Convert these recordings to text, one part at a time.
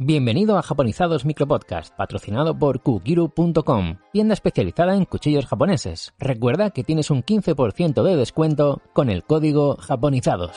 Bienvenido a Japonizados Micropodcast, patrocinado por Kukiru.com, tienda especializada en cuchillos japoneses. Recuerda que tienes un 15% de descuento con el código Japonizados.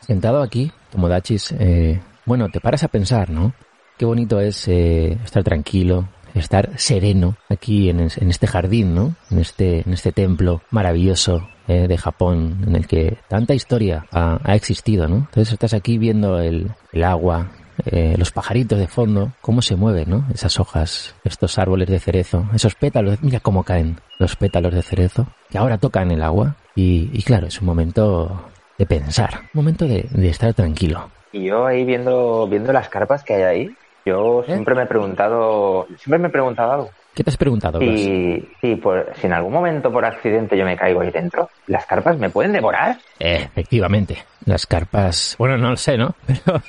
Sentado aquí, Tomodachis, eh, bueno, te paras a pensar, ¿no? Qué bonito es eh, estar tranquilo, estar sereno aquí en, en, este jardín, ¿no? En este, en este templo maravilloso eh, de Japón en el que tanta historia ha, ha existido, ¿no? Entonces estás aquí viendo el, el agua, eh, los pajaritos de fondo, cómo se mueven, ¿no? Esas hojas, estos árboles de cerezo, esos pétalos, mira cómo caen los pétalos de cerezo, que ahora tocan el agua. Y, y claro, es un momento de pensar, un momento de, de estar tranquilo. Y yo ahí viendo, viendo las carpas que hay ahí, yo ¿Eh? siempre me he preguntado, siempre me he preguntado algo. ¿Qué te has preguntado? Y, y por, si en algún momento por accidente yo me caigo ahí dentro, ¿las carpas me pueden devorar? Eh, efectivamente, las carpas, bueno, no lo sé, ¿no? Pero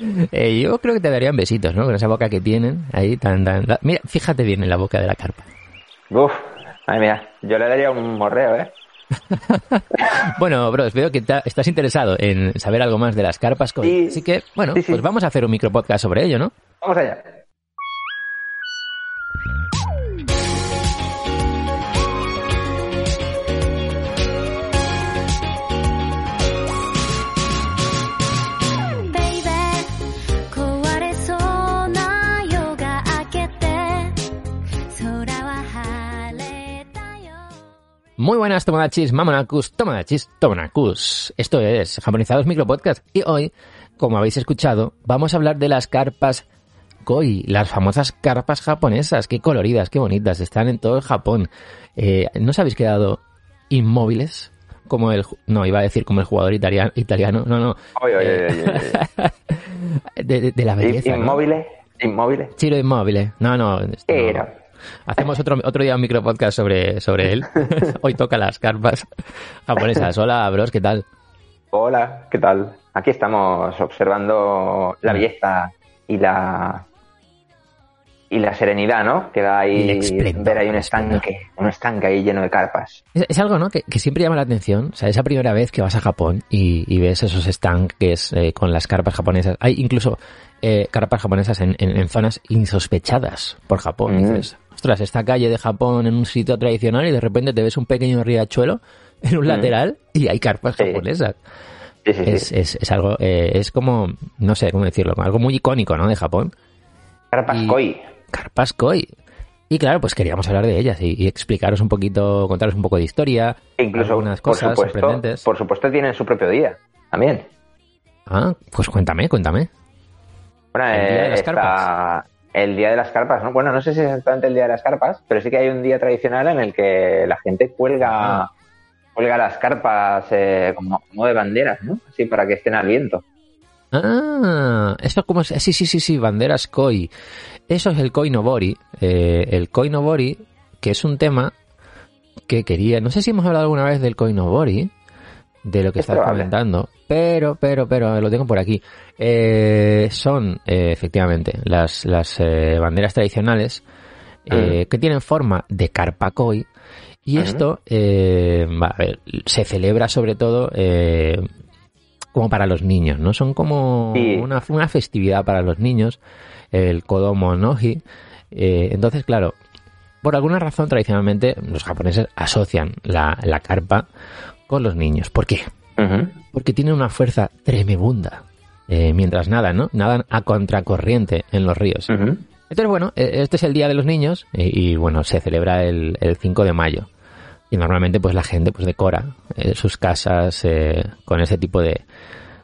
eh, yo creo que te darían besitos, ¿no? Con esa boca que tienen ahí tan, tan... Mira, fíjate bien en la boca de la carpa. Uf, ay mira, yo le daría un morreo, ¿eh? Bueno, bros, veo que estás interesado en saber algo más de las carpas. koi. Sí. Así que, bueno, Sí, sí. pues vamos a hacer un micropodcast sobre ello, ¿no? Vamos allá. Muy buenas, Tomodachis, Mamonacus, Tomodachis, Tomonacus. Esto es Japonizados Micropodcast. Y hoy, como habéis escuchado, vamos a hablar de las carpas koi, las famosas carpas japonesas. Qué coloridas, qué bonitas, están en todo el Japón. Eh, ¿No os habéis quedado inmóviles? Como el... No, iba a decir como el jugador italiano. italiano. No, no. Oye, oye, oye. De, de- de la belleza. ¿no? Inmóviles, inmóviles. Chiro inmóvil. No, no. no. Era. Hacemos otro, otro día un micropodcast sobre, sobre él. Hoy toca las carpas japonesas. Hola, bros, ¿qué tal? Hola, ¿qué tal? Aquí estamos observando la belleza y la y la serenidad, ¿no? Que da ahí ver ahí un estanque, un estanque ahí lleno de carpas. Es, es algo, ¿no? Que, que siempre llama la atención. O sea, esa primera vez que vas a Japón y, y ves esos estanques eh, con las carpas japonesas. Hay incluso eh, carpas japonesas en, en- en zonas insospechadas por Japón. Mm. Dices, ostras, esta calle de Japón en un sitio tradicional y de repente te ves un pequeño riachuelo en un Mm. lateral y hay carpas Sí. japonesas. Sí, sí, sí. Es, es, es algo, eh, es como, no sé cómo decirlo, algo muy icónico, ¿no? De Japón. Carpas y- koi. Carpas koi. Y claro, pues queríamos hablar de ellas y, y explicaros un poquito, contaros un poco de historia, E Incluso, algunas por cosas supuesto, sorprendentes. por supuesto tienen su propio día, también. Ah, pues cuéntame, cuéntame. Bueno, El día de eh, las está carpas. el día de las carpas, ¿no? Bueno, no sé si es exactamente el día de las carpas, pero sí que hay un día tradicional en el que la gente cuelga, Ah. cuelga las carpas eh, como, como de banderas, ¿no? Así para que estén al viento. Ah, esto como es, sí, sí, sí, sí, banderas koi. Eso es el koi nobori. Eh, el koi nobori, que es un tema que quería, no sé si hemos hablado alguna vez del koi nobori, de lo que Es estás probable. comentando, pero, pero, pero, lo tengo por aquí. Eh, son, eh, efectivamente, las, las eh, banderas tradicionales eh, que tienen forma de carpa koi. Y esto eh, va, a ver, se celebra sobre todo eh, como para los niños, ¿no? Son como Sí. una, una festividad para los niños, el Kodomo Noji. Entonces, claro, por alguna razón tradicionalmente los japoneses asocian la, la carpa con los niños. ¿Por qué? Ujú. Porque tienen una fuerza tremebunda. eh, mientras nadan, ¿no? Nadan a contracorriente en los ríos. Entonces, bueno, eh, este es el Día de los Niños y, bueno, se celebra el, el 5 de mayo. Y normalmente, pues la gente pues decora eh, sus casas eh, con ese tipo de,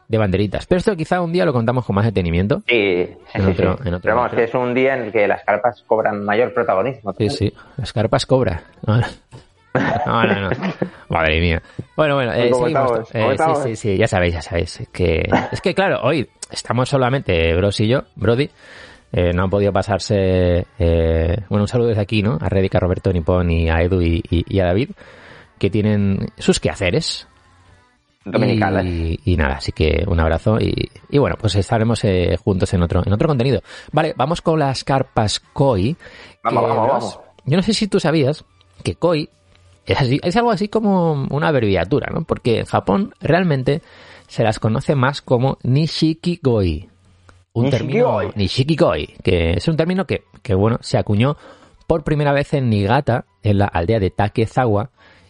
de banderitas. Pero esto quizá un día lo contamos con más detenimiento. Sí, sí, En otro- sí. en otro Pero vamos, que es un día en el que las carpas cobran mayor protagonismo. Sí, sí. Las carpas cobra. No, no, no. no. Madre mía. Bueno, bueno, eh. Eh, ¿Cómo sí, sí, sí, ya sabéis, ya sabéis. Que, es que claro, hoy estamos solamente Bros y yo, Brody. Eh, no han podido pasarse. bueno, un saludo desde aquí, ¿no? A Redica, Roberto Nipón y a Edu y, y- y a David, que tienen sus quehaceres. Dominicales. Y, y nada, así que un abrazo y, y bueno, pues estaremos eh, juntos en otro, en otro contenido. Vale, vamos con las carpas koi. Vamos, vamos, vamos. yo no sé si tú sabías que koi es, así- es algo así como una abreviatura, ¿no? Porque en Japón realmente se las conoce más como nishiki-goi. Un término Nishiki-goi. que es un término que, que, bueno, se acuñó por primera vez en Niigata, en la aldea de Takezawa,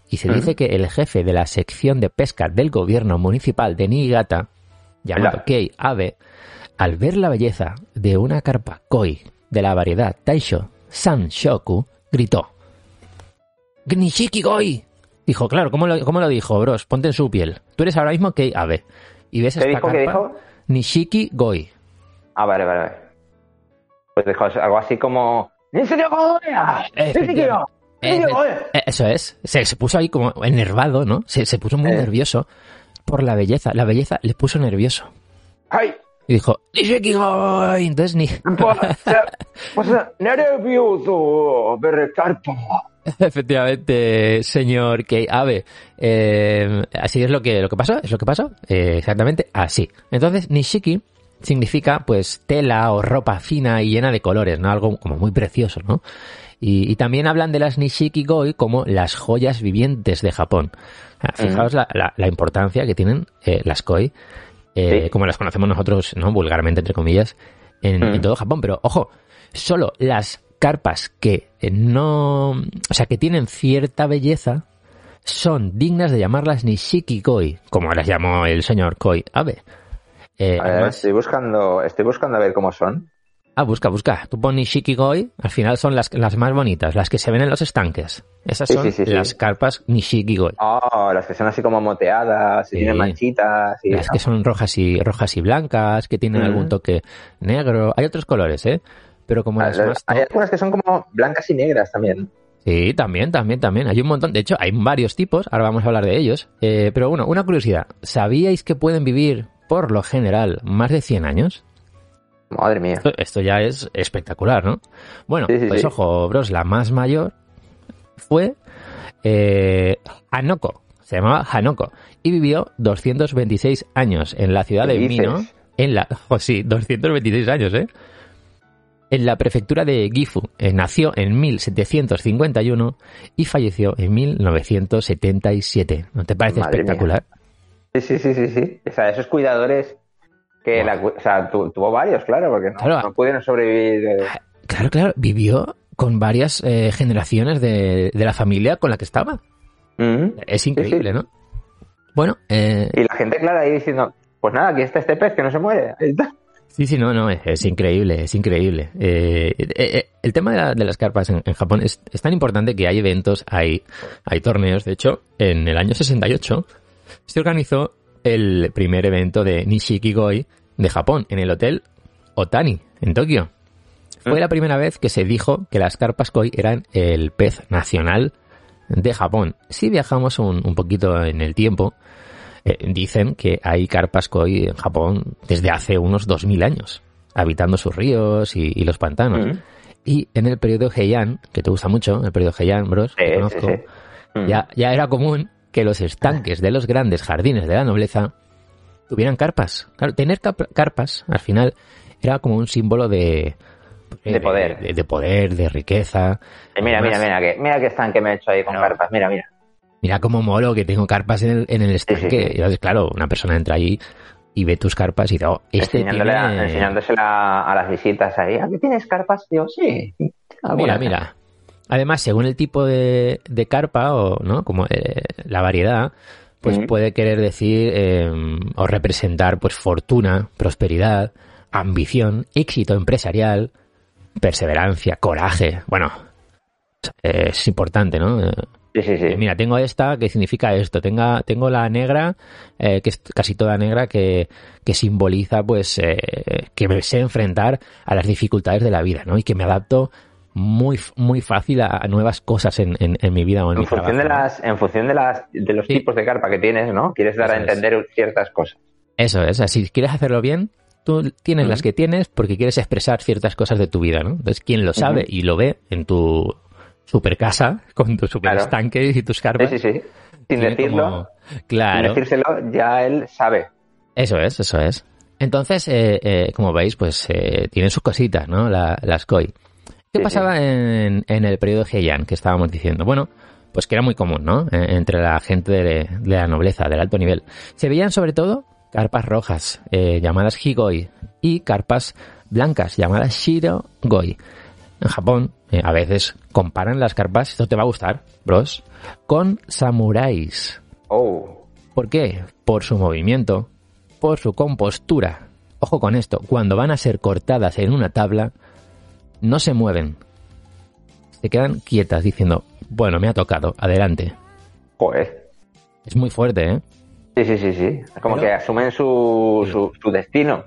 y se dice que el jefe de la sección de pesca del gobierno municipal de Niigata, llamado Hola. Kei Abe, al ver la belleza de una carpa koi de la variedad Taisho Sanshoku, gritó: ¡Nishiki Goi! Dijo, claro, ¿cómo lo, cómo lo dijo, bros? Ponte en su piel. Tú eres ahora mismo Kei Abe. Y ves ¿Qué esta dijo? ¿Qué dijo? Nishiki Goi. Ah, vale, vale, vale. Pues dijo algo así como... "Nishiki Goya, Nishiki Goya". Eh, Eso es. Se, se puso ahí como enervado, ¿no? Se, se puso muy Eh. nervioso por la belleza. La belleza le puso nervioso. ¡Ay! Y dijo, Nishiki Goi. Entonces ni... Pues, pues. Efectivamente, señor Kei Abe. Eh, así es lo que, lo que pasó, es lo que pasó. Eh, exactamente así. Entonces, Nishiki significa pues tela o ropa fina y llena de colores, ¿no? Algo como muy precioso, ¿no? Y, y también hablan de las Nishiki Goi como las joyas vivientes de Japón. Fijaos la, la- la importancia que tienen eh, las Koi, eh, Sí. como las conocemos nosotros, ¿no? Vulgarmente, entre comillas, en, Mm. en todo Japón. Pero, ojo, solo las carpas que eh, no, o sea, que tienen cierta belleza, son dignas de llamarlas Nishiki Koi, como las llamó el señor Koi Abe. Eh, A ver, además- estoy buscando, estoy buscando a ver cómo son. Ah, busca, busca. Tú pon Nishiki Koi, al final son las, las más bonitas, las que se ven en los estanques. Esas Sí, son sí, sí, sí. las carpas Nishiki Koi. Oh, las que son así como moteadas, y tienen manchitas. Y, Las que son rojas y rojas y blancas, que tienen algún toque negro. Hay otros colores, ¿eh? Pero como Ah, las más Hay algunas que son como blancas y negras también. Sí, también, también, también. Hay un montón. De hecho, hay varios tipos. Ahora vamos a hablar de ellos. Eh, pero bueno, una curiosidad. ¿Sabíais que pueden vivir, por lo general, más de 100 años? Madre mía. Esto, esto ya es espectacular, ¿no? Bueno, Sí, sí, pues sí. ojo, bros, la más mayor fue eh, Hanoko. Se llamaba Hanoko. Y vivió 226 años en la ciudad ¿Qué de dices? Mino. En la, oh, sí, 226 años, ¿eh? En la prefectura de Gifu. Eh, nació en 1751 y falleció en 1977. ¿No te parece Madre mía. espectacular? Sí, sí, sí, sí, sí. O sea, esos cuidadores que la, o sea, tu- tuvo varios, claro, porque no, Claro. no pudieron sobrevivir. eh, Claro, claro, vivió con varias eh, generaciones de, de la familia con la que estaba. mm. Es increíble, Sí, ¿no? Bueno, eh, Y la gente, claro, ahí diciendo, pues nada, aquí está este pez que no se muere. Ahí está. sí, sí, no, no, es, es increíble, es increíble. Eh, eh, eh, el tema de, la- de las carpas en, en Japón es, es tan importante que hay eventos, hay, hay torneos. De hecho, en el año 68 se organizó el primer evento de Nishiki-goi de Japón en el hotel Otani, en Tokio. Fue la primera vez que se dijo que las carpas koi eran el pez nacional de Japón. Si viajamos un, un poquito en el tiempo, eh, dicen que hay carpas koi en Japón desde hace unos 2000 años, habitando sus ríos y, y los pantanos. Mm. Y en el periodo Heian, que te gusta mucho, el periodo Heian, bros, Sí, conozco, sí. Mm. ya, ya era común que los estanques de los grandes jardines de la nobleza tuvieran carpas. Claro, tener carpas, al final, era como un símbolo de... De poder. De, de poder, de riqueza. Eh, mira, mira, Además, mira, que, mira que están que me he hecho ahí con No. carpas. Mira, mira. Mira cómo molo que tengo carpas en el, en el estanque. Sí, entonces, claro, una persona entra ahí y ve tus carpas y dice, oh, este Enseñándole a- tiene... enseñándosela a las visitas ahí. ¿Aquí tienes carpas? Digo, sí. Mira, algunas". mira. Además, según el tipo de, de carpa o no, como eh, la variedad, pues puede querer decir eh, o representar pues fortuna, prosperidad, ambición, éxito empresarial, perseverancia, coraje. Bueno, es importante, ¿no? Eh, Sí, sí, sí. eh, Mira, tengo esta que significa esto. Tenga, tengo la negra, eh, que es casi toda negra, que, que simboliza, pues, eh, que me sé enfrentar a las dificultades de la vida, ¿no? Y que me adapto muy, muy fácil a, a nuevas cosas en, en, en mi vida o en, En mi función, de las, en función de las de los Sí. tipos de carpa que tienes, ¿no? Quieres dar a es. entender ciertas cosas. Eso es, así, si quieres hacerlo bien, tú tienes las que tienes porque quieres expresar ciertas cosas de tu vida, ¿no? Entonces, quien lo sabe y lo ve en tu super casa, con tu super Claro. estanque y tus Sí, carpas, sí, sí. Sin tiene decirlo, como- Claro. sin decírselo, ya él sabe. Eso es, eso es. Entonces, eh, eh, como veis, pues eh, tienen sus cositas, ¿no? La- las koi. ¿Qué Sí, pasaba en, en el periodo Heian que estábamos diciendo? Bueno, pues que era muy común, ¿no? Eh, Entre la gente de, de la nobleza, del alto nivel. Se veían sobre todo carpas rojas, eh, llamadas Higoi, y carpas blancas, llamadas Shirogoi. En Japón, eh, a veces comparan las carpas, esto te va a gustar, bros, con samuráis. Oh, ¿Por qué? Por su movimiento, por su compostura. Ojo con esto, cuando van a ser cortadas en una tabla, no se mueven. Se quedan quietas diciendo, bueno, me ha tocado, adelante. joder. Es muy fuerte, ¿eh? Sí, sí, sí, sí. Como Pero- que asumen su, su, su destino.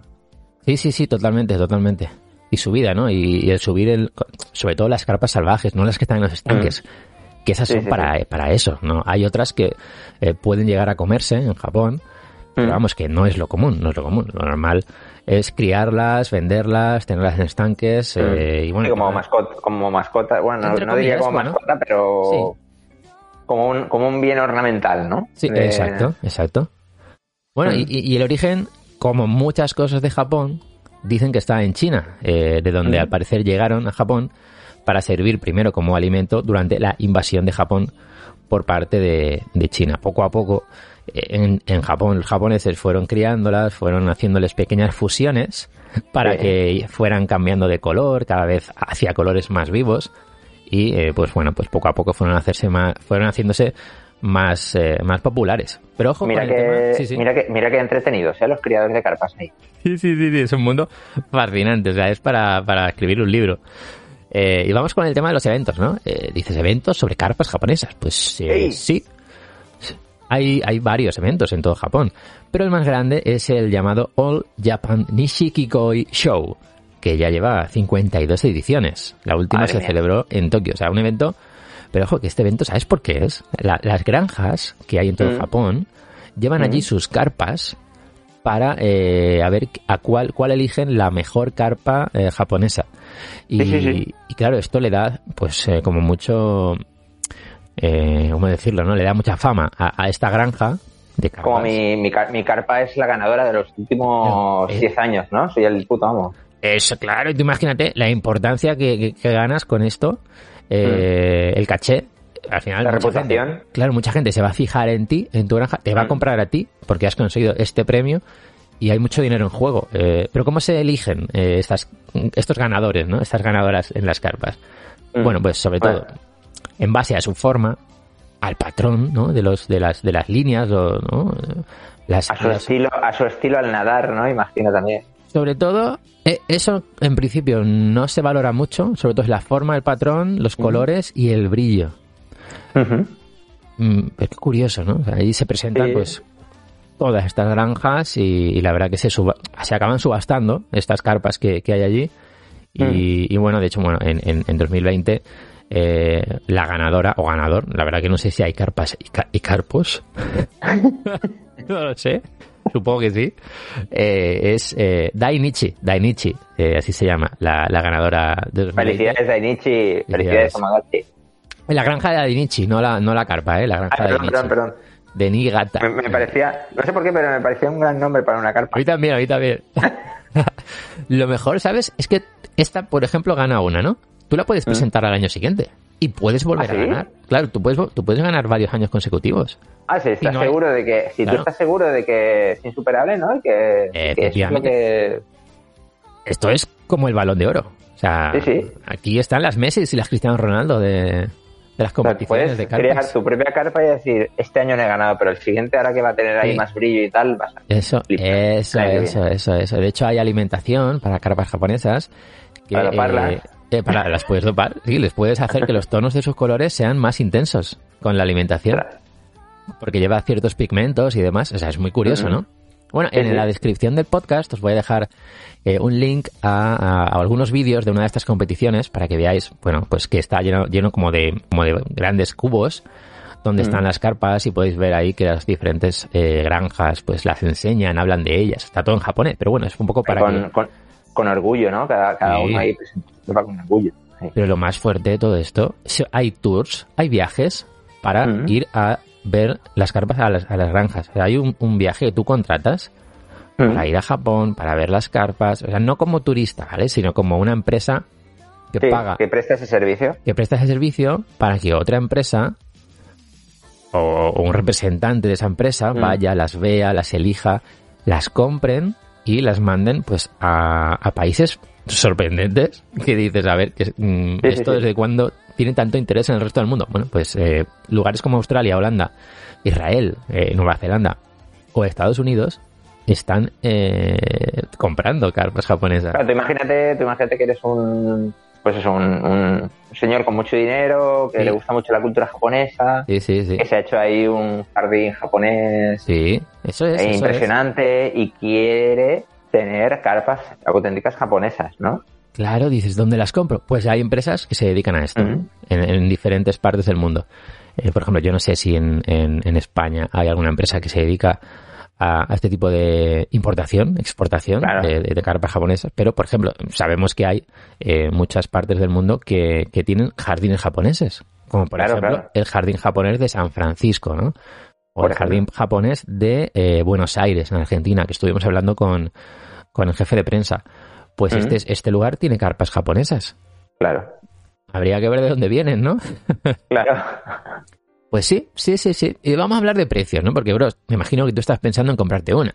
Sí, sí, sí, totalmente, totalmente. Y su vida, ¿no? Y, y el subir el... Sobre todo las carpas salvajes, no las que están en los estanques. Que esas Sí, son sí, para, para eso, ¿no? Hay otras que eh, pueden llegar a comerse en Japón, pero Mm. vamos, que no es lo común, no es lo común. Lo normal es criarlas, venderlas, tenerlas en estanques eh, y bueno... Sí, como que- mascota, como mascota, bueno, no, no diría como bueno. mascota, pero como, un, como un bien ornamental, ¿no? Sí, De- exacto, exacto. Bueno, y, Mm. y- y el origen, como muchas cosas de Japón, dicen que está en China, eh, de donde Mm. al parecer llegaron a Japón para servir primero como alimento durante la invasión de Japón por parte de, de China. Poco a poco, eh, en, en Japón, los japoneses fueron criándolas, fueron haciéndoles pequeñas fusiones para Sí. que fueran cambiando de color, cada vez hacia colores más vivos y eh, pues bueno pues poco a poco fueron a hacerse más fueron haciéndose más eh, más populares pero ojo Mira que, sí, sí. mira que, mira que entretenidos, ¿eh? Los criadores de carpas ahí. sí sí sí sí, es un mundo fascinante o sea es para, para escribir un libro Eh, y vamos con el tema de los eventos no dices eventos sobre carpas japonesas pues sí hay, hay varios eventos en todo Japón, pero el más grande es el llamado All Japan Nishikigoi Show, que ya lleva 52 ediciones. La última Madre se mía. celebró en Tokio, o sea, un evento... Pero ojo, que este evento, ¿sabes por qué es? La- las granjas que hay en todo Mm. Japón llevan allí Mm. sus carpas para eh, a ver a cuál, cuál eligen la mejor carpa eh, japonesa. Y, Sí, sí, sí. y claro, esto le da, pues, eh, como mucho, eh, ¿cómo decirlo, no? Le da mucha fama a, a esta granja de carpas. Como mi, mi, car- mi carpa es la ganadora de los últimos Eh. 10 años, ¿no? Soy el puto amo. Eso, claro, y tú imagínate la importancia que, que- que ganas con esto, eh, el caché. Al final, Mm. La reputación. gente- claro, mucha gente se va a fijar en ti, en tu granja, te va a Mm. comprar a ti porque has conseguido este premio y hay mucho dinero en juego. Eh, pero ¿cómo se eligen eh, estas, estos ganadores, ¿no? Estas ganadoras en las carpas? Mm. Bueno, pues sobre Bueno. todo en base a su forma, al patrón, ¿no? De los de las de las líneas, o, ¿no? Las, A su las- estilo, a su estilo al nadar, ¿no? Imagino también. sobre todo, eh, eso en principio no se valora mucho, sobre todo es la forma, el patrón, los colores y el brillo. Mm, pero qué curioso, ¿no? O sea, ahí se presentan Sí. pues todas estas granjas y, y la verdad que se, suba- se acaban subastando estas carpas que, que hay allí. Y, y bueno, de hecho, bueno, en, en, en 2020 eh, la ganadora o ganador, la verdad que no sé si hay carpas y, ca- y carpos. no lo sé. Supongo que sí. Eh, es eh, Dainichi, Dainichi, eh, así se llama, la, la ganadora de 2020. Felicidades, Dainichi. Felicidades, Tamagotchi. La granja de Dainichi, no la, no la carpa, eh, la granja Ah, de Dainichi. perdón, perdón. De Niigata. Me, me parecía, no sé por qué, pero me parecía un gran nombre para una carpa. A mí también, a mí también. Lo mejor, ¿sabes? Es que esta, por ejemplo, gana una, ¿no? Tú la puedes presentar al año siguiente y puedes volver ¿Ah, sí? a ganar. Claro, tú puedes, tú puedes ganar varios años consecutivos. Ah, sí, estás no hay- seguro de que, si Claro. tú estás seguro de que es insuperable, ¿no? Y que, que es lo que... Esto es como el balón de oro. O sea, Sí, sí. aquí están las Messi y las Cristiano Ronaldo de, de las o sea, competiciones puedes de crear carpas. tu propia carpa y decir, este año no he ganado, pero el siguiente ahora que va a tener ahí Sí. más brillo y tal, vas a... Eso, Flipar. eso, eso, eso, eso. De hecho, hay alimentación para carpas japonesas. Que, Para eh, eh, para, las puedes dopar, sí, les puedes hacer que los tonos de sus colores sean más intensos con la alimentación. Porque lleva ciertos pigmentos y demás. O sea, es muy curioso. ¿no? Bueno, en la descripción del podcast os voy a dejar eh, un link a, a- a algunos vídeos de una de estas competiciones para que veáis, bueno, pues que está lleno, lleno como de, como de grandes cubos donde están las carpas y podéis ver ahí que las diferentes eh, granjas pues las enseñan, hablan de ellas. Está todo en japonés, pero bueno, es un poco para con, que... con, con orgullo, ¿no? Cada, cada Sí. uno ahí presenta con orgullo. Sí. Pero lo más fuerte de todo esto, es- hay tours, hay viajes para Mm. ir a ver las carpas a las, a las granjas. O sea, hay un, un viaje que tú contratas Mm. para ir a Japón, para ver las carpas, o sea, no como turista, ¿vale? Sino como una empresa que Sí, paga, que presta ese servicio. que presta ese servicio para que otra empresa o, o un representante de esa empresa Mm. vaya, las vea, las elija, las compren y las manden pues a, a países sorprendentes que dices, a ver, que, mm, Sí, esto sí. desde cuándo tiene tanto interés en el resto del mundo. Bueno, pues eh, lugares como Australia, Holanda, Israel, eh, Nueva Zelanda o Estados Unidos están eh, comprando carpas japonesas. Claro, tú imagínate, tú imagínate que eres un, pues eso, un, un señor con mucho dinero, que Sí. le gusta mucho la cultura japonesa, Sí, sí, sí. que se ha hecho ahí un jardín japonés Sí, eso es. eso es. impresionante y quiere tener carpas auténticas japonesas, ¿no? Claro, dices, ¿dónde las compro? Pues hay empresas que se dedican a esto en, en diferentes partes del mundo. Eh, por ejemplo, yo no sé si en, en- en España hay alguna empresa que se dedica a, a este tipo de importación, exportación Claro. de, carpas japonesas, pero, por ejemplo, sabemos que hay eh, muchas partes del mundo que, que tienen jardines japoneses, como por Claro, ejemplo claro. el jardín japonés de San Francisco, ¿no? O Por el jardín japonés de eh, Buenos Aires, en Argentina, que estuvimos hablando con, con el jefe de prensa. Pues Ujú. este, este lugar tiene carpas japonesas. Claro, Habría que ver de dónde vienen, ¿no? claro. Pues sí, sí, sí, sí. Y vamos a hablar de precios, ¿no? Porque, bro, me imagino que tú estás pensando en comprarte una.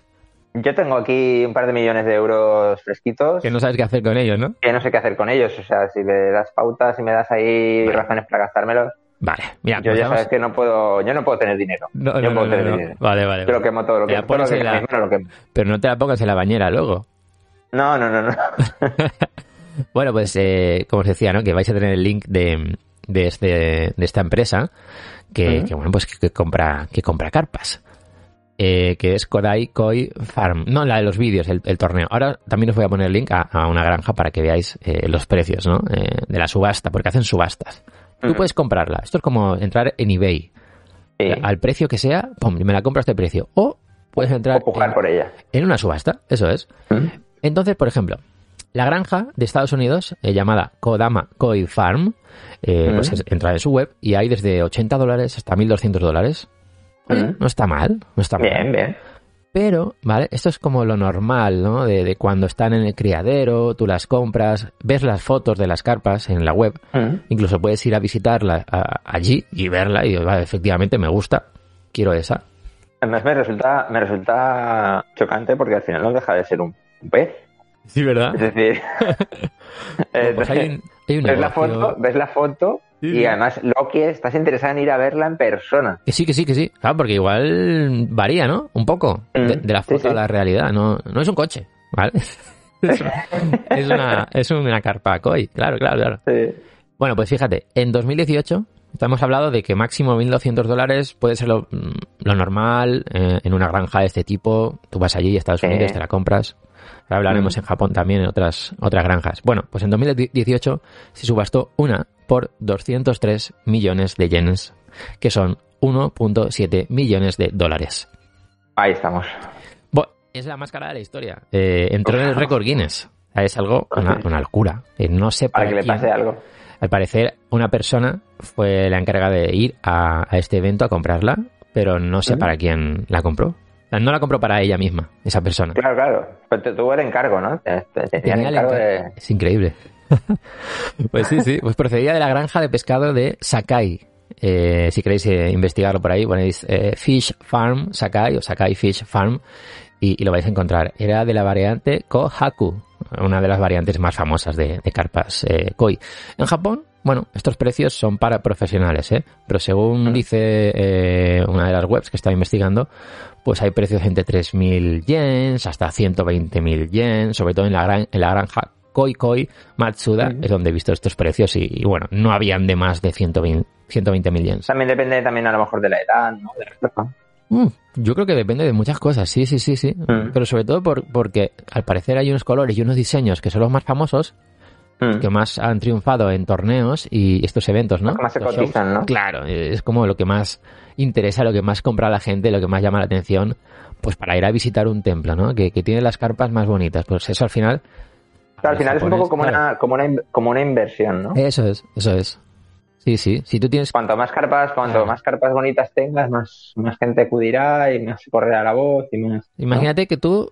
Yo tengo aquí un par de millones de euros fresquitos Que no sabes qué hacer con ellos, ¿no? que no sé qué hacer con ellos. O sea, si me das pautas, si me das ahí Vale. razones para gastármelos, Vale, mira, yo pues ya vamos- sabes que no puedo, yo no puedo tener dinero. No, yo no, puedo no, tener no. dinero. Vale, vale. Yo lo quemo todo lo que, todo lo que la- quemo. Pero no te la pongas en la bañera luego. No, no, no, no. Bueno, pues eh, como os decía, ¿no? Que vais a tener el link de, de, este, de esta empresa que, bueno, pues que, que compra, que compra carpas. Eh, que es Kodai Koi Farm. No, la de los vídeos, el, el torneo. Ahora también os voy a poner el link a, a una granja para que veáis eh, los precios, ¿no? Eh, de la subasta, porque hacen subastas. Tú puedes comprarla. Esto es como entrar en eBay. Sí. Al precio que sea, pum, me la compro a este precio. O puedes entrar O en, por ella. en una subasta, eso es. Entonces, por ejemplo, la granja de Estados Unidos, eh, llamada Kodama Koi Farm, eh, pues es- entra en su web y hay desde 80 dólares hasta 1.200 dólares. No está mal, no está mal. Bien, bien. Pero, ¿vale? Esto es como lo normal, ¿no? De, de cuando están en el criadero, tú las compras, ves las fotos de las carpas en la web, incluso puedes ir a visitarla a- allí y verla y vale, efectivamente me gusta, quiero esa. Además me resulta, me resulta chocante porque al final no deja de ser un pez. Sí, ¿verdad? Es decir, pues hay un, hay un ves la foto, ves la foto Sí, y además lo que estás interesado en ir a verla en persona. Que sí, que sí, que sí. Claro, porque igual varía, ¿no? Un poco de, Mm, de la sí, foto a sí. la realidad. No, no es un coche, ¿vale? es, una, es una, es una carpa koi, claro, claro, claro. Bueno, pues fíjate, en 2018 hemos hablado de que máximo 1.200 dólares puede ser lo, mm, lo normal eh, en una granja de este tipo. Tú vas allí, Estados. Unidos, te la compras. Ahora hablaremos Mm. en Japón también, en otras, otras granjas. Bueno, pues en 2018 se subastó una por 203 millones de yenes, que son 1.7 millones de dólares. Ahí estamos. Bueno, es la más cara de la historia. Eh, entró en el récord Guinness. Es algo, una, una locura. Eh, no sé Para para que le pase algo. al parecer, una persona fue la encargada de ir a, a este evento a comprarla, pero no sé para quién la compró. No la compró para ella misma, esa persona. Claro, claro. Pero te tuvo el encargo, ¿no? Te, te- te tenían Tenía el encargo encar- de... Es increíble. pues sí, sí. Pues procedía de la granja de pescado de Sakai. Eh, si queréis eh, investigarlo por ahí, ponéis eh, Fish Farm Sakai o Sakai Fish Farm y, y lo vais a encontrar. Era de la variante Kohaku, una de las variantes más famosas de, de carpas koi. En Japón, bueno, estos precios son para profesionales, ¿eh? pero según dice eh, una de las webs que estaba investigando, pues hay precios entre 3.000 yens hasta 120.000 yens, sobre todo en la, gran, en la granja Koi Koi Matsuda, es donde he visto estos precios y, y bueno, no habían de más de 120 120.000 yens. También depende también a lo mejor de la edad, ¿no? De la. Mm, yo creo que depende de muchas cosas, sí, sí, sí, sí. Mm. Pero sobre todo por, porque al parecer hay unos colores y unos diseños que son los más famosos, Mm. que más han triunfado en torneos y estos eventos, ¿no? Que más se Los cotizan, shows. ¿no? Claro, es como lo que más interesa, lo que más compra la gente, lo que más llama la atención, pues para ir a visitar un templo, ¿no? Que, que tiene las carpas más bonitas. Pues eso al final... Claro, al final es un poco como, Claro. una, como, una, como una inversión, ¿no? Eso es, eso es. Sí, sí. Si tú tienes... Cuanto más carpas, cuanto Claro. más carpas bonitas tengas, más, más gente acudirá y más correrá la voz y más. ¿no? Imagínate que tú,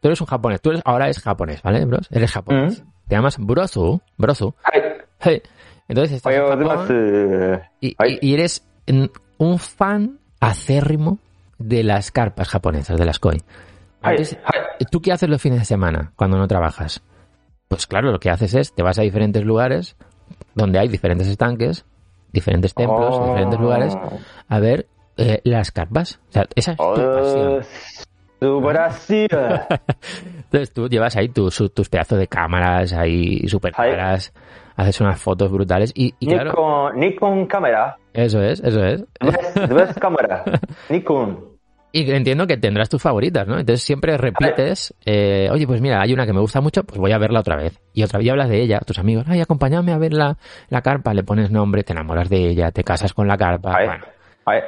tú eres un japonés, tú eres, ahora eres japonés, ¿vale, bros? Eres japonés. Mm. Te llamas. Ay, Hey. Entonces estás en Japón y, eres un fan acérrimo de las carpas japonesas, de las koi. Entonces. ¿Tú qué haces los fines de semana cuando no trabajas? Pues claro, lo que haces es, te vas a diferentes lugares donde hay diferentes estanques, diferentes templos, Oh. diferentes lugares, a ver eh, las carpas. O sea, esa es tu pasión. Su Brasil. Entonces tú llevas ahí tus, tus pedazos de cámaras ahí súper Ahí. caras, haces unas fotos brutales y, y claro, Nikon, Nikon cámara. eso es, eso es. Ves, cámara. Nikon. Y entiendo que tendrás tus favoritas, ¿no? Entonces siempre repites, eh, oye, pues mira, hay una que me gusta mucho, pues voy a verla otra vez. Y otra vez y hablas de ella, a tus amigos, ay, acompáñame a ver la, la carpa, le pones nombre, te enamoras de ella, te casas con la carpa, Ay, bueno. ay.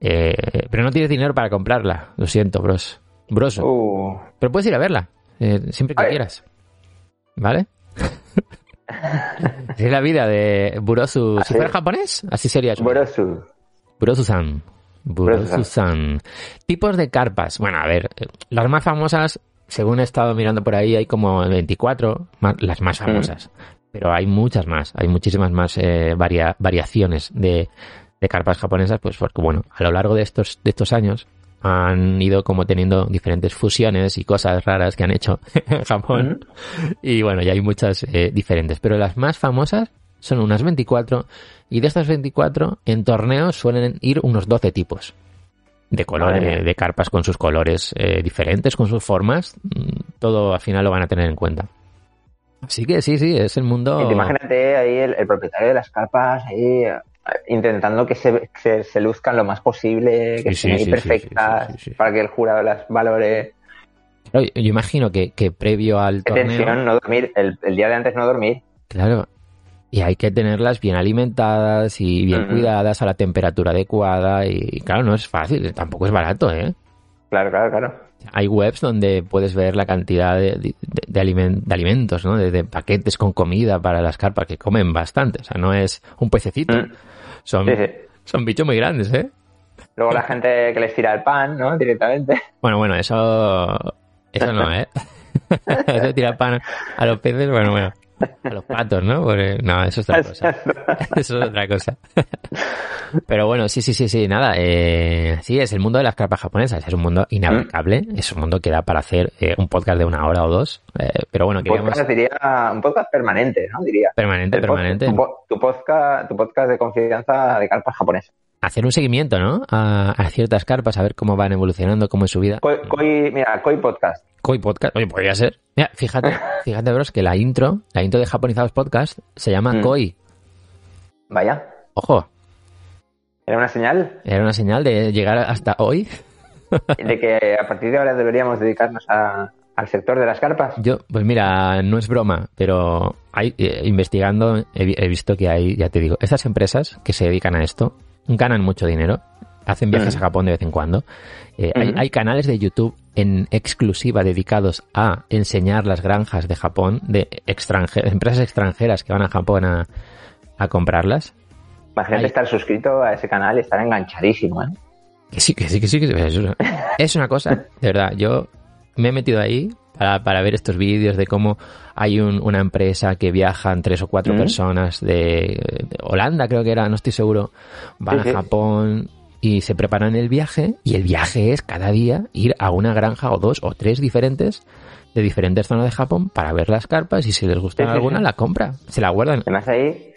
Eh, pero no tienes dinero para comprarla, lo siento, bros. Broso. Uh, Pero puedes ir a verla, eh, siempre que quieras. ¿Vale? Es la vida de Burosu. Si Así fuera japonés, así sería su Brasil. Burosu-san. Burosu-san. Tipos de carpas. Bueno, a ver, las más famosas, según he estado mirando por ahí, hay como 24, ma- las más famosas. Pero hay muchas más, hay muchísimas más eh, varia- variaciones de, de carpas japonesas, pues porque, bueno, a lo largo de estos, de estos años han ido como teniendo diferentes fusiones y cosas raras que han hecho en Japón. Y bueno, ya hay muchas eh, diferentes. Pero las más famosas son unas 24 y de estas 24 en torneos suelen ir unos 12 tipos de colores, de carpas con sus colores eh, diferentes, con sus formas. Mm, Todo al final lo van a tener en cuenta. Así que sí, sí, es el mundo... Y te Imagínate ahí el, el propietario de las carpas ahí intentando que se, se, se luzcan lo más posible, que Sí, estén sí, perfectas, para que el jurado las valore. Claro, Yo imagino que, que previo al Qué torneo... tensión, no dormir, el, el día de antes no dormir. Claro. Y hay que tenerlas bien alimentadas y bien cuidadas a la temperatura adecuada. Y claro, no es fácil, tampoco es barato, ¿eh? Claro, claro, claro. Hay webs donde puedes ver la cantidad de, de- de alimen- de alimentos, ¿no? De, de paquetes con comida para las carpas, que comen bastante. O sea, no es un pececito. Mm. Son, Sí, sí. son bichos muy grandes, ¿eh? Luego la gente que les tira el pan, ¿no? Directamente. Bueno, bueno, eso... Eso no, ¿eh? eso tira pan a los peces, bueno, bueno. A los patos, ¿no? Porque- no, eso es otra cosa. Eso es otra cosa. Pero bueno, sí, sí, sí, sí, nada. Eh, sí, es el mundo de las carpas japonesas. Es un mundo inabarcable. Es un mundo que da para hacer eh, un podcast de una hora o dos. Eh, pero bueno, queríamos... podcast diría un podcast permanente, ¿no? Diría. Permanente, El permanente. Tu, po- tu podcast, tu podcast de confianza de carpas japonesas. Hacer un seguimiento, ¿no? A, a ciertas carpas, a ver cómo van evolucionando, cómo es su vida. Koi, Koi- mira, Koi Podcast. Koi Podcast. Oye, podría ser. Mira, fíjate, fíjate, bros, que la intro, la intro de Japonizados Podcast se llama Mm. Koi. Vaya, Ojo, era una señal era una señal de llegar hasta hoy. de que a partir de ahora deberíamos dedicarnos a- al sector de las carpas. Yo, pues mira, no es broma, pero hay, eh, investigando he, vi- he visto que hay, ya te digo, estas empresas que se dedican a esto ganan mucho dinero, hacen viajes Mm. a Japón de vez en cuando. Eh, hay canales de YouTube en exclusiva dedicados a enseñar las granjas de Japón, de extranje- empresas extranjeras que van a Japón a, a comprarlas. Imagínate estar suscrito a ese canal y estar enganchadísimo, ¿eh? Que sí, que sí, que sí, que sí. Es una, cosa, de verdad. Yo me he metido ahí para, para ver estos vídeos de cómo hay un- una empresa que viajan tres o cuatro Mm. personas de, de Holanda, creo que era, no estoy seguro, van Sí, sí. a Japón y se preparan el viaje y el viaje es cada día ir a una granja o dos o tres diferentes de diferentes zonas de Japón para ver las carpas y si les gusta Sí, alguna sí. la compra, se la guardan. Además ahí,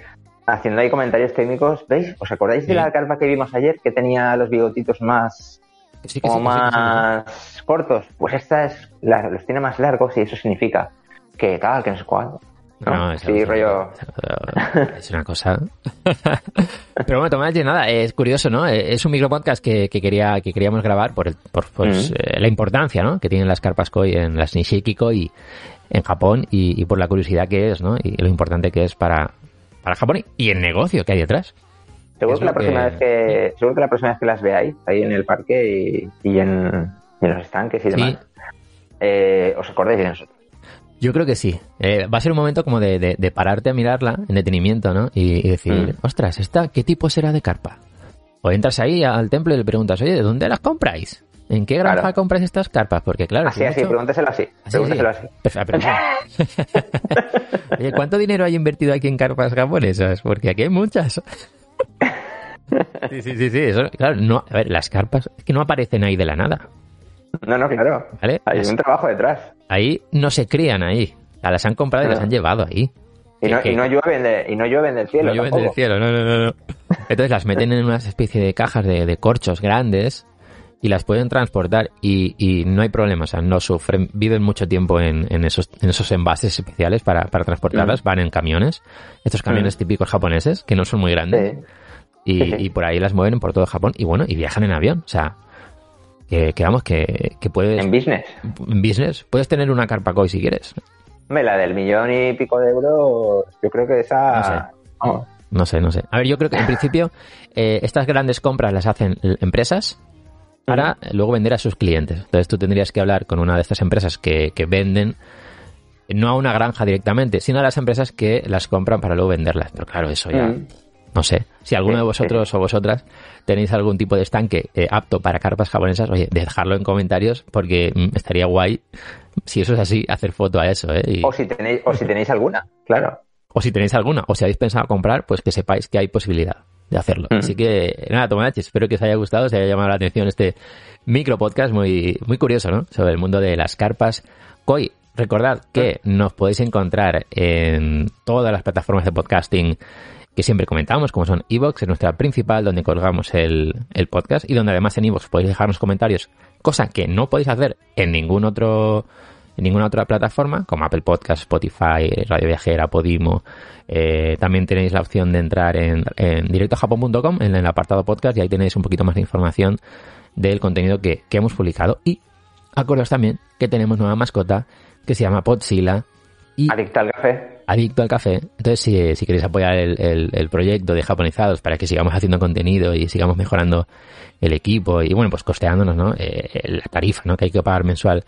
haciendo ahí comentarios técnicos, ¿veis? ¿Os acordáis de la carpa que vimos ayer que tenía los bigotitos más, Que que sí. más cortos? Pues esta es, la- los tiene más largos y eso significa que tal, que no sé cuál. ¿No? No, es sí, rollo... Es una cosa. Pero bueno, Tomás, nada, es curioso, ¿no? Eh, Es un micropodcast que, que quería que queríamos grabar por, el, por pues, eh, la importancia, ¿no? Que tienen las carpas koi en las Nishiki koi en Japón y, y por la curiosidad que es, ¿no? Y lo importante que es para, para Japón y- y el negocio que hay detrás. Seguro que la próxima que- vez que seguro que la próxima vez que las veáis ahí en el parque y, y en, y en los estanques y Sí. demás, eh, os acordáis de nosotros. Yo creo que sí. Eh, va a ser un momento como de, de- de pararte a mirarla en detenimiento, ¿no? Y, y decir, Mm. ostras, ¿esta qué tipo será de carpa? O entras ahí al templo y le preguntas, oye, ¿de dónde las compráis? ¿En qué granja Claro. compras estas carpas? Porque claro, Así, así, mucho- pregúnteselo así. Así, Pregúnteselo sí. así. Perfecto, pero- Oye, ¿cuánto dinero hay invertido aquí en carpas japonesas? Porque aquí hay muchas. Sí, sí, sí, sí. Eso, claro, no, a ver, las carpas es que no aparecen ahí de la nada, No, no, claro. ¿vale? Hay Las- un trabajo detrás. ahí no se crían ahí. Las han comprado y las han llevado ahí. Y no, Que- y no llueven de, y no llueven del cielo. no llueven tampoco. del cielo, no, no, no, no. Entonces las meten en una especie de cajas de, de corchos grandes y las pueden transportar y, y no hay problema, o sea, no sufren, viven mucho tiempo en, en esos, en esos envases especiales para, para transportarlas, van en camiones, estos camiones típicos japoneses que no son muy grandes Sí. y, y por ahí las mueven por todo Japón y bueno, y viajan en avión, o sea, que, que vamos, que, que puedes, En business. en business, puedes tener una carpa koi si quieres, Hombre, la del millón y pico de euros, yo creo que esa... No sé. No sé, no sé. A ver, yo creo que en principio eh, estas grandes compras las hacen empresas para luego vender a sus clientes. Entonces tú tendrías que hablar con una de estas empresas que, que venden, no a una granja directamente, sino a las empresas que las compran para luego venderlas. Pero claro, eso ya, no sé. Si alguno de vosotros o vosotras tenéis algún tipo de estanque eh, apto para carpas japonesas, oye, dejadlo en comentarios porque mm, estaría guay, si eso es así, hacer foto a eso. ¿eh? Y- O si tenéis, o si tenéis alguna, claro. o si tenéis alguna, o si habéis pensado comprar, pues que sepáis que hay posibilidad de hacerlo. Mm. Así que, nada, Tomodachi, espero que os haya gustado, os haya llamado la atención este micro podcast muy, muy curioso, ¿no? Sobre el mundo de las carpas. Koi, recordad que nos podéis encontrar en todas las plataformas de podcasting que siempre comentamos, como son Evox, es nuestra principal, donde colgamos el, el podcast, y donde además en Evox podéis dejarnos comentarios, cosa que no podéis hacer en ningún otro en ninguna otra plataforma, como Apple Podcast, Spotify, Radio Viajera, Podimo. Eh, también tenéis la opción de entrar en, en directojapon.com, en el apartado podcast, y ahí tenéis un poquito más de información del contenido que, que hemos publicado. Y acordaos también que tenemos nueva mascota que se llama Podzilla y Adicto al café. adicto al café. Entonces, si, si queréis apoyar el, el- el proyecto de Japonizados para que sigamos haciendo contenido y sigamos mejorando el equipo y, bueno, pues costeándonos, ¿no? Eh, la tarifa, ¿no? Que hay que pagar mensual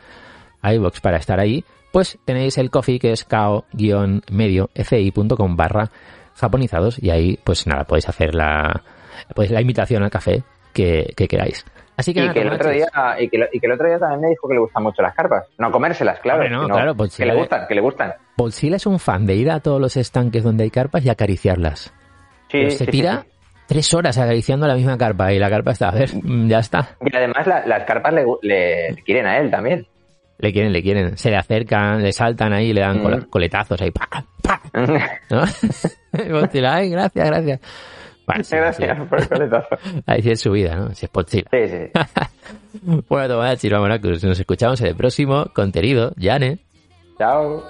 a iVoox para estar ahí, pues tenéis el coffee que es kao-medio-fi.com barra japonizados y ahí, pues nada, podéis hacer la, pues la imitación al café que, que queráis. Así que, Y nada, que, el otro día, y, que, y que el otro día también me dijo que le gustan mucho las carpas. No comérselas, claro. Hombre, no, claro, pues que le gustan, que le gustan. Bolsila es un fan de ir a todos los estanques donde hay carpas y acariciarlas. Sí, Pero se sí, tira sí. tres horas acariciando la misma carpa y la carpa está, a ver, ya está. Y además la- las carpas le, le- quieren a él también. Le quieren, le quieren. Se le acercan, le saltan ahí, le dan Mm. col- coletazos ahí. ¡pa, pa! ¿no? Godzilla, ay, gracias, gracias. Bueno, sí, Gracias sí. por el coletazo. Ahí sí es su vida, ¿no? Si es Godzilla. Sí, sí. Bueno, Tomodachi, vámonos, nos escuchamos en el próximo contenido. Yane. Chao.